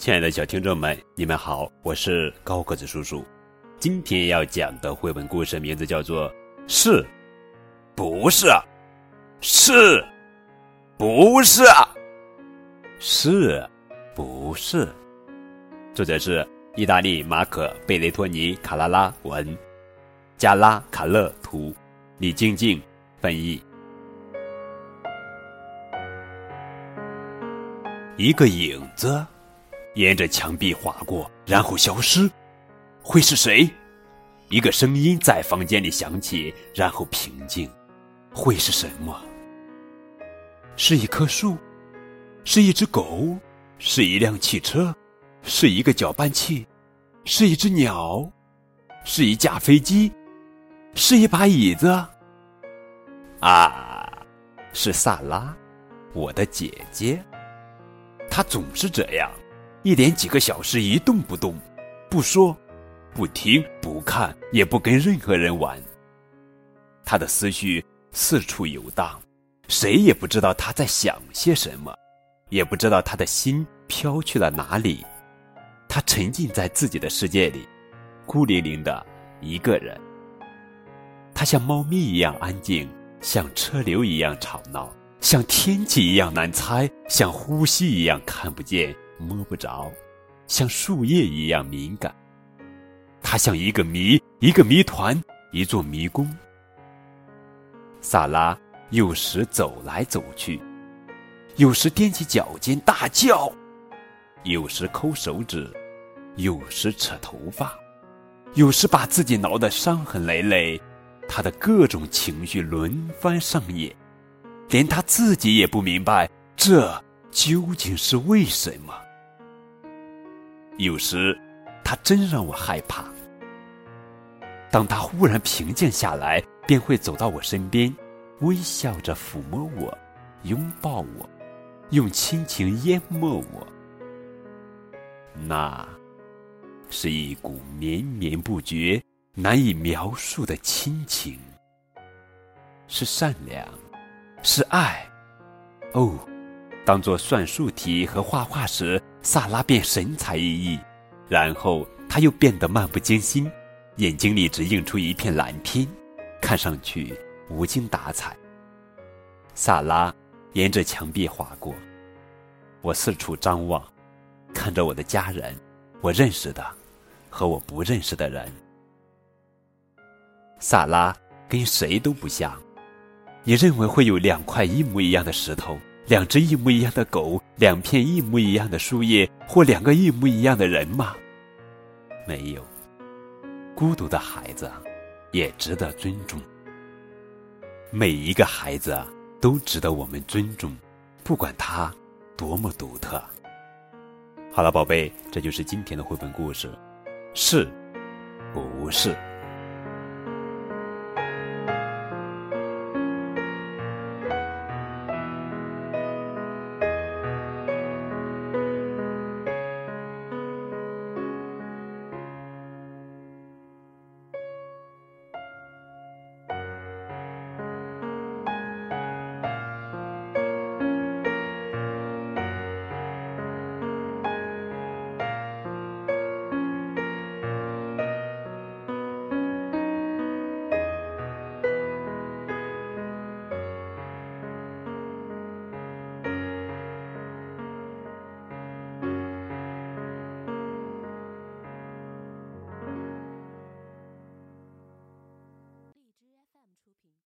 亲爱的小听众们，你们好，我是高个子叔叔。今天要讲的绘本故事名字叫做《是不是是不是是不是》，作者是意大利马可·贝雷托尼·卡拉拉文，加拉卡勒图，李静静翻译。一个影子。沿着墙壁划过，然后消失，会是谁？一个声音在房间里响起，然后平静，会是什么？是一棵树，是一只狗，是一辆汽车，是一个搅拌器，是一只鸟，是一架飞机，是一把椅子。啊，是萨拉，我的姐姐。她总是这样。一连几个小时一动不动，不说，不听，不看，也不跟任何人玩。他的思绪四处游荡，谁也不知道他在想些什么，也不知道他的心飘去了哪里。他沉浸在自己的世界里，孤零零的一个人。他像猫咪一样安静，像车流一样吵闹，像天气一样难猜，像呼吸一样看不见。摸不着，像树叶一样敏感。它像一个谜，一个谜团，一座迷宫。萨拉有时走来走去，有时踮起脚尖大叫，有时抠手指，有时扯头发，有时把自己挠得伤痕累累。他的各种情绪轮番上演，连他自己也不明白这究竟是为什么。有时，他真让我害怕。当他忽然平静下来，便会走到我身边，微笑着抚摸我，拥抱我，用亲情淹没我。那，是一股绵绵不绝、难以描述的亲情，是善良，是爱。哦。当做算术题和画画时，萨拉便神采奕奕；然后他又变得漫不经心，眼睛里只映出一片蓝天，看上去无精打采。萨拉沿着墙壁划过，我四处张望，看着我的家人，我认识的和我不认识的人。萨拉跟谁都不像，你认为会有两块一模一样的石头？两只一模一样的狗，两片一模一样的树叶，或两个一模一样的人吗？没有。孤独的孩子也值得尊重。每一个孩子都值得我们尊重，不管他多么独特。好了，宝贝，这就是今天的绘本故事。是，不是？